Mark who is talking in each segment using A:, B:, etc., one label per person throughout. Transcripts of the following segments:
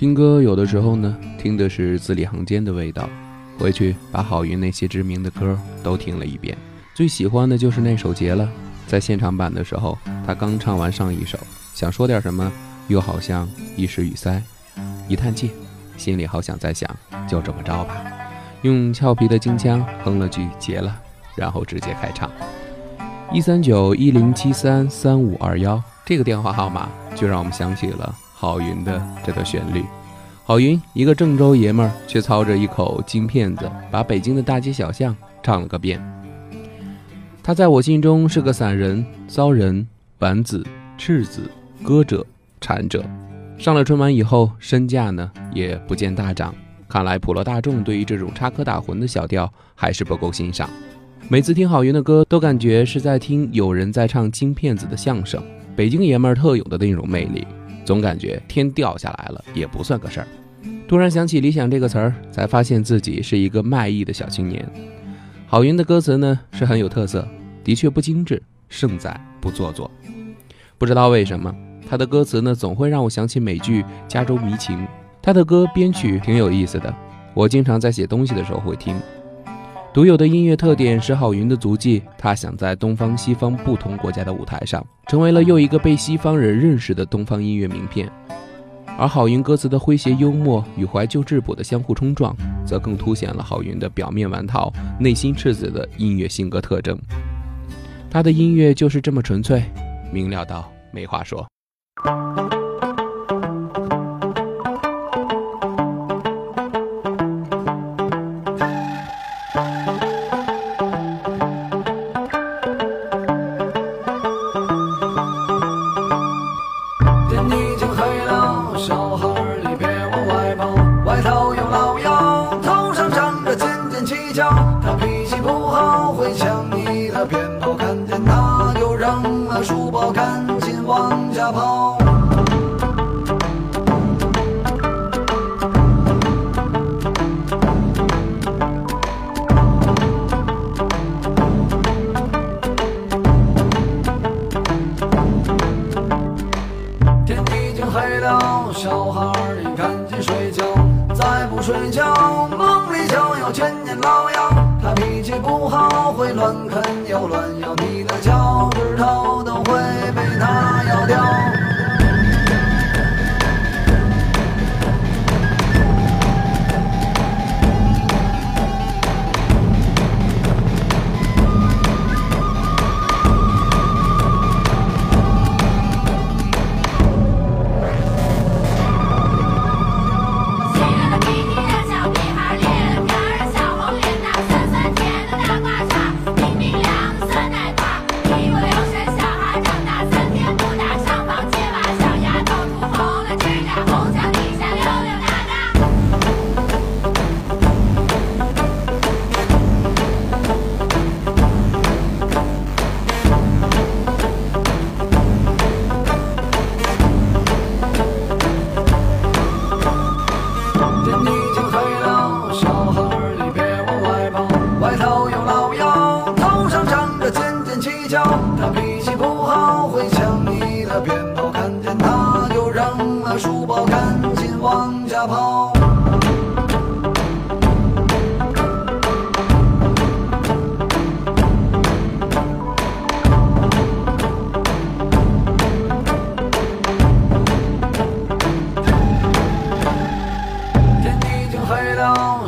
A: 听歌有的时候呢，听的是字里行间的味道。回去把郝云那些知名的歌都听了一遍，最喜欢的就是那首《结了》。在现场版的时候，他刚唱完上一首，想说点什么，又好像一时语塞，一叹气，心里好想再想，就这么着吧，用俏皮的京腔哼了句《结了》，然后直接开唱。一三九一零七三三五二幺这个电话号码，就让我们想起了郝云的这段旋律。郝云，一个郑州爷们儿，却操着一口京片子，把北京的大街小巷唱了个遍。他在我心中是个散人、骚人、玩子、赤子、歌者、禅者。上了春晚以后，身价呢也不见大涨。看来普罗大众对于这种插科打诨的小调还是不够欣赏。每次听郝云的歌，都感觉是在听有人在唱京片子的相声，北京爷们儿特有的那种魅力。总感觉天掉下来了也不算个事儿。突然想起“理想”这个词儿，才发现自己是一个卖艺的小青年。郝云的歌词呢是很有特色，的确不精致，胜在不做作。不知道为什么，他的歌词呢总会让我想起美剧《加州迷情》。他的歌编曲挺有意思的，我经常在写东西的时候会听。独有的音乐特点是郝云的足迹，他想在东方西方不同国家的舞台上，成为了又一个被西方人认识的东方音乐名片。而郝云歌词的诙谐幽默与怀旧质朴的相互冲撞，则更凸显了郝云的表面顽套、内心赤子的音乐性格特征。他的音乐就是这么纯粹，明了到没话说。
B: 他脾气不好，会抢你的鞭炮。看见他就扔了书包，赶紧往家跑。天已经黑了，小孩儿你赶紧睡觉，再不睡觉，梦里就要千年老妖。他脾气不好，会乱啃又乱咬你的脚趾头都会被。他书包，赶紧往家跑。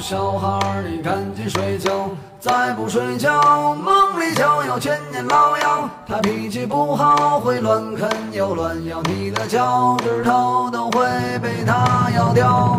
B: 小孩儿你赶紧睡觉，再不睡觉，梦里就有千年老妖。他脾气不好，会乱啃又乱咬，你的脚趾头都会被他咬掉。